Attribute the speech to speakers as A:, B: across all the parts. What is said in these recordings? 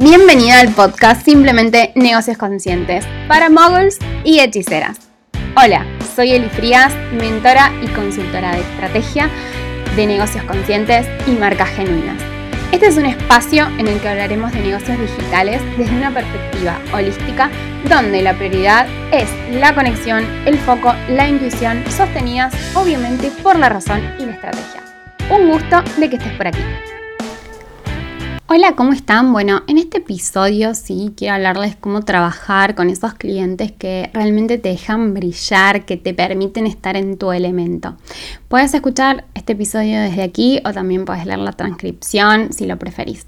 A: Bienvenida al podcast Simplemente Negocios Conscientes para moguls y hechiceras. Hola, soy Eli Frías, mentora y consultora de estrategia de negocios conscientes y marcas genuinas. Este es un espacio en el que hablaremos de negocios digitales desde una perspectiva holística, donde la prioridad es la conexión, el foco, la intuición, sostenidas obviamente por la razón y la estrategia. Un gusto de que estés por aquí. Hola, ¿cómo están? Bueno, en este episodio sí quiero hablarles cómo trabajar con esos clientes que realmente te dejan brillar, que te permiten estar en tu elemento. Puedes escuchar este episodio desde aquí o también puedes leer la transcripción si lo preferís.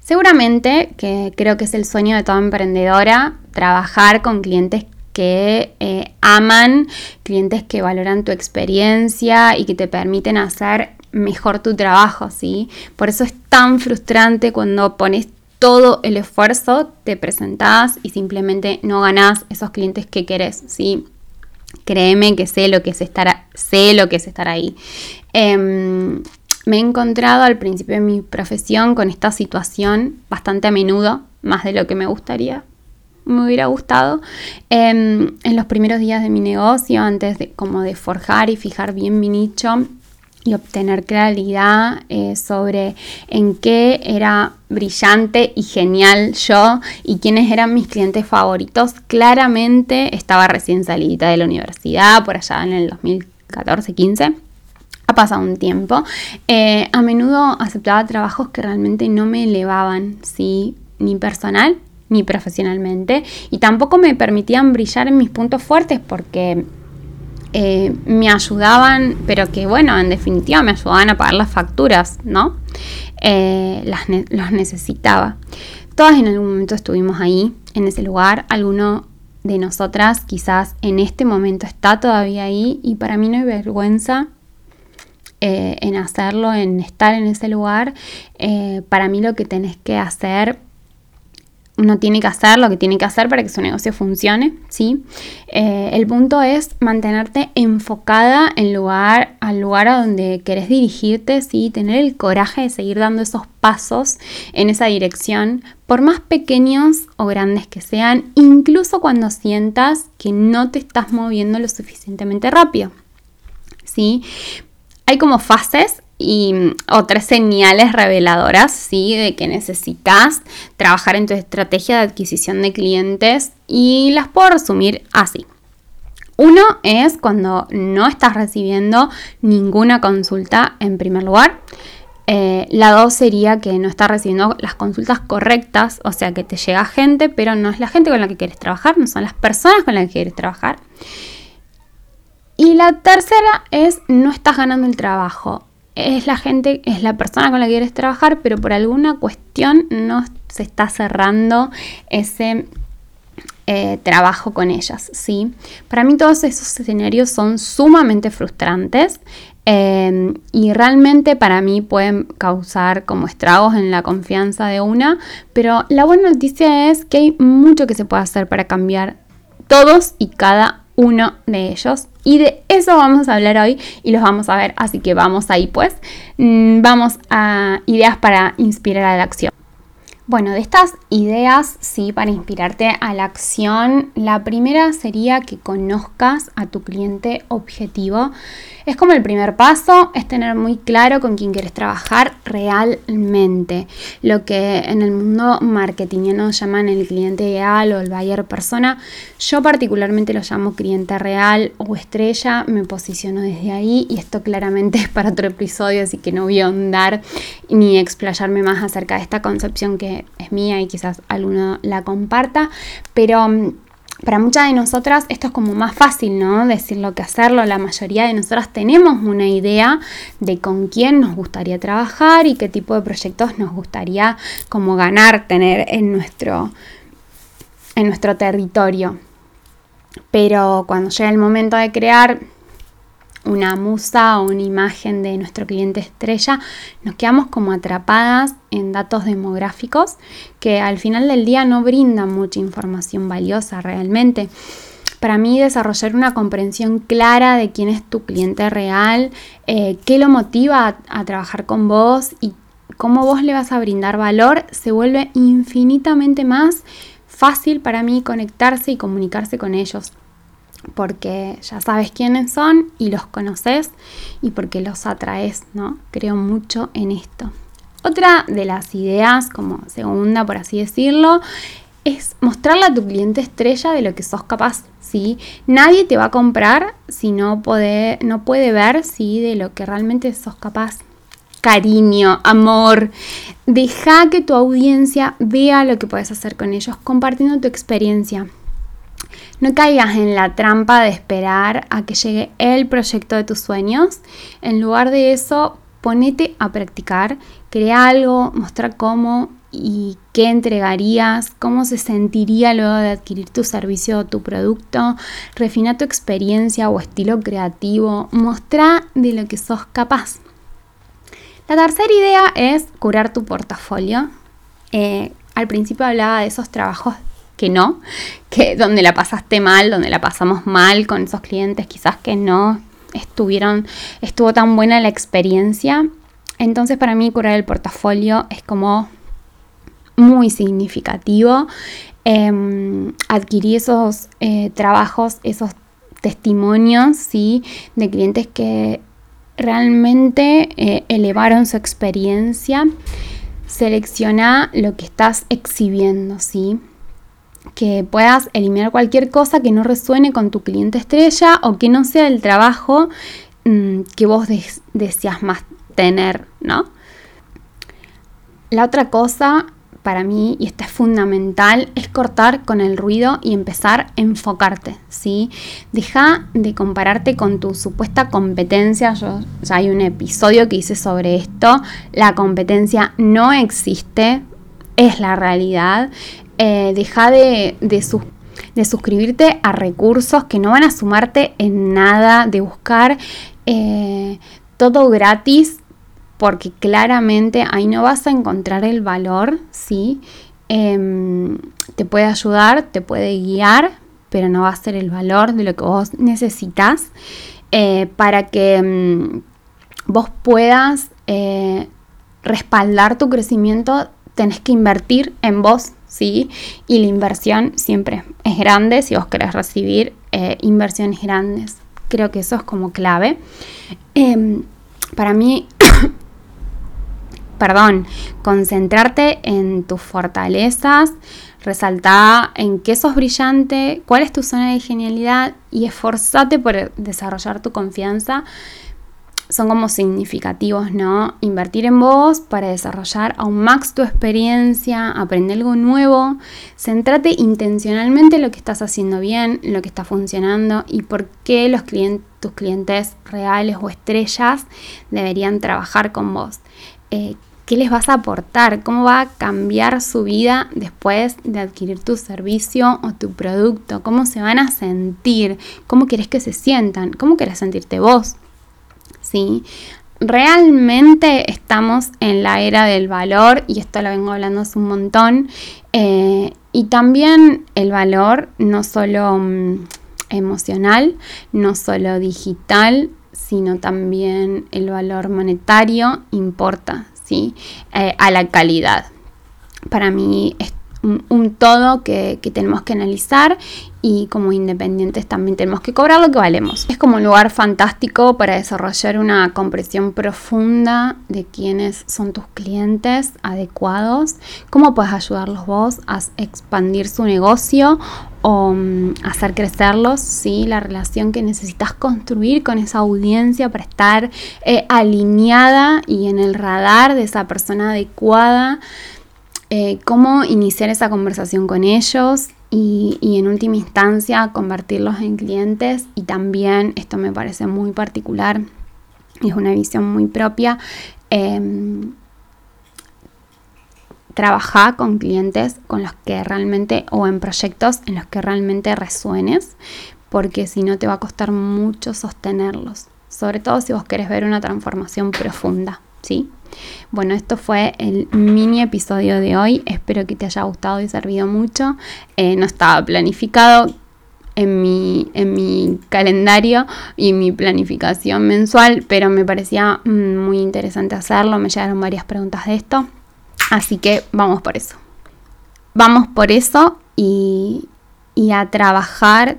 A: Seguramente, que creo que es el sueño de toda emprendedora, trabajar con clientes que eh, aman, clientes que valoran tu experiencia y que te permiten hacer mejor tu trabajo, ¿sí? Por eso es tan frustrante cuando pones todo el esfuerzo, te presentás y simplemente no ganás esos clientes que querés, ¿sí? Créeme que sé lo que es estar, sé lo que es estar ahí. Em, me he encontrado al principio de mi profesión con esta situación bastante a menudo, más de lo que me gustaría, me hubiera gustado. Em, en los primeros días de mi negocio, antes de como de forjar y fijar bien mi nicho, y obtener claridad eh, sobre en qué era brillante y genial yo y quiénes eran mis clientes favoritos. Claramente estaba recién salida de la universidad, por allá en el 2014-15. Ha pasado un tiempo. Eh, a menudo aceptaba trabajos que realmente no me elevaban, ¿sí? ni personal ni profesionalmente, y tampoco me permitían brillar en mis puntos fuertes porque eh, me ayudaban, pero que bueno, en definitiva me ayudaban a pagar las facturas, ¿no? Eh, las los necesitaba. Todas en algún momento estuvimos ahí, en ese lugar. Alguno de nosotras quizás en este momento está todavía ahí y para mí no hay vergüenza eh, en hacerlo, en estar en ese lugar. para mí lo que tenés que hacer uno tiene que hacer lo que tiene que hacer para que su negocio funcione, ¿sí? Eh, el punto es mantenerte enfocada en lugar, al lugar a donde querés dirigirte, ¿sí? Tener el coraje de seguir dando esos pasos en esa dirección, por más pequeños o grandes que sean, incluso cuando sientas que no te estás moviendo lo suficientemente rápido, ¿sí? Hay como fases y otras señales reveladoras, ¿sí? De que necesitas trabajar en tu estrategia de adquisición de clientes y las puedo resumir así. Uno es cuando no estás recibiendo ninguna consulta en primer lugar. Eh, la dos sería que no estás recibiendo las consultas correctas, o sea que te llega gente, pero no es la gente con la que quieres trabajar, no son las personas con las que quieres trabajar. Y la tercera es no estás ganando el trabajo es la gente, es la persona con la que quieres trabajar, pero por alguna cuestión no se está cerrando ese eh, trabajo con ellas, ¿sí? Para mí todos esos escenarios son sumamente frustrantes eh, y realmente para mí pueden causar como estragos en la confianza de una, pero la buena noticia es que hay mucho que se puede hacer para cambiar todos y cada uno de ellos. Y de eso vamos a hablar hoy y los vamos a ver. Así que vamos ahí pues. Mm, vamos a ideas para inspirar a la acción. Bueno, de estas ideas, sí, para inspirarte a la acción, la primera sería que conozcas a tu cliente objetivo. Es como el primer paso, es tener muy claro con quién quieres trabajar realmente. Lo que en el mundo marketingiano llaman el cliente ideal o el buyer persona, yo particularmente lo llamo cliente real o estrella, me posiciono desde ahí y esto claramente es para otro episodio, así que no voy a ahondar ni explayarme más acerca de esta concepción que es mía y quizás alguno la comparta, pero mm, para muchas de nosotras esto es como más fácil, ¿no? Decirlo que hacerlo. La mayoría de nosotras tenemos una idea de con quién nos gustaría trabajar y qué tipo de proyectos nos gustaría como ganar, tener en nuestro, en nuestro territorio. Pero cuando llega el momento de crear una musa o una imagen de nuestro cliente estrella, nos quedamos como atrapadas en datos demográficos que al final del día no brindan mucha información valiosa realmente. Para mí desarrollar una comprensión clara de quién es tu cliente real, eh, qué lo motiva a, trabajar con vos y cómo vos le vas a brindar valor, se vuelve infinitamente más fácil para mí conectarse y comunicarse con ellos. Porque ya sabes quiénes son y los conoces y porque los atraes, ¿no? Creo mucho en esto. Otra de las ideas, como segunda por así decirlo, es mostrarle a tu cliente estrella de lo que sos capaz, ¿sí? Nadie te va a comprar si no puede, no puede ver, ¿sí? De lo que realmente sos capaz. Cariño, amor, deja que tu audiencia vea lo que puedes hacer con ellos compartiendo tu experiencia. No caigas en la trampa de esperar a que llegue el proyecto de tus sueños. En lugar de eso, ponete a practicar, crea algo, mostrar cómo y qué entregarías, cómo se sentiría luego de adquirir tu servicio o tu producto, refina tu experiencia o estilo creativo, mostra de lo que sos capaz. La tercera idea es curar tu portafolio. Eh, al principio hablaba de esos trabajos que no, que donde la pasaste mal, donde la pasamos mal con esos clientes, quizás que no estuvieron, estuvo tan buena la experiencia. Entonces para mí curar el portafolio es como muy significativo. Eh, adquirí esos trabajos, esos testimonios, ¿sí? De clientes que realmente eh, elevaron su experiencia. Selecciona lo que estás exhibiendo, ¿sí? Que puedas eliminar cualquier cosa que no resuene con tu cliente estrella o que no sea el trabajo mm, que vos deseas más tener, ¿no? La otra cosa para mí, y esto es fundamental, es cortar con el ruido y empezar a enfocarte, ¿sí? Deja de compararte con tu supuesta competencia. Yo, ya hay un episodio que hice sobre esto. La competencia no existe, es la realidad. Eh, deja de, de, suscribirte a recursos que no van a sumarte en nada, de buscar eh, todo gratis porque claramente ahí no vas a encontrar el valor, ¿sí? Em, te puede ayudar, te puede guiar, pero no va a ser el valor de lo que vos necesitas eh, para que em, vos puedas respaldar tu crecimiento. Tenés que invertir en vos, ¿sí? Y la inversión siempre es grande si vos querés recibir eh, inversiones grandes. Creo que eso es como clave. Em, para mí perdón, concentrarte en tus fortalezas, resaltar en qué sos brillante, cuál es tu zona de genialidad y esforzate por desarrollar tu confianza. Son como significativos, ¿no? Invertir en vos para desarrollar aún más tu experiencia, aprender algo nuevo, centrate intencionalmente en lo que estás haciendo bien, lo que está funcionando y por qué los tus clientes reales o estrellas deberían trabajar con vos. Eh, qué les vas a aportar, cómo va a cambiar su vida después de adquirir tu servicio o tu producto, cómo se van a sentir, cómo quieres que se sientan, cómo quieres sentirte vos. ¿Sí? Realmente estamos en la era del valor y esto lo vengo hablando hace un montón. Eh, y también el valor no solo mm, emocional, no solo digital, sino también el valor monetario importa, ¿sí? Eh, a la calidad. Para mí es un, todo que, que, tenemos que analizar y como independientes también tenemos que cobrar lo que valemos. Es como un lugar fantástico para desarrollar una comprensión profunda de quiénes son tus clientes adecuados, cómo puedes ayudarlos vos a expandir su negocio o mm, hacer crecerlos, ¿sí? la relación que necesitas construir con esa audiencia para estar eh, alineada y en el radar de esa persona adecuada, eh, cómo iniciar esa conversación con ellos y, en última instancia convertirlos en clientes. Y también, esto me parece muy particular, es una visión muy propia, eh, trabaja con clientes con los que realmente o en proyectos en los que realmente resuenes, porque si no te va a costar mucho sostenerlos, sobre todo si vos querés ver una transformación profunda, ¿sí? Bueno, esto fue el mini episodio de hoy. Espero que te haya gustado y servido mucho. Eh, no estaba planificado. en mi, en mi calendario y mi planificación mensual, pero me parecía mm, muy interesante hacerlo, me llegaron varias preguntas de esto, así que vamos por eso. Vamos por eso y, y a trabajar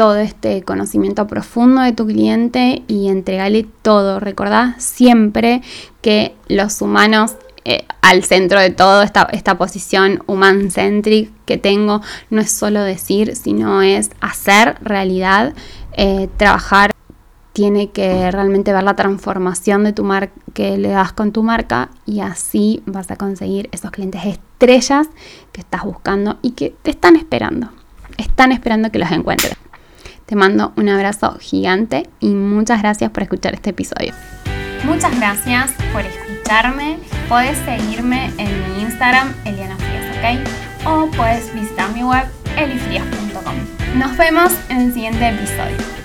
A: todo este conocimiento profundo de tu cliente y entregale todo. Recordá siempre que los humanos eh, al centro de todo esta, esta posición human-centric que tengo no es solo decir, sino es hacer realidad, eh, trabajar. Tiene que realmente ver la transformación de tu marca que le das con tu marca y así vas a conseguir esos clientes estrellas que estás buscando y que te están esperando. Están esperando que los encuentres. Te mando un abrazo gigante y muchas gracias por escuchar este episodio. Muchas gracias por escucharme. Puedes seguirme en mi Instagram, Eliana Frías, ¿ok? O puedes visitar mi web, elifrías.com. Nos vemos en el siguiente episodio.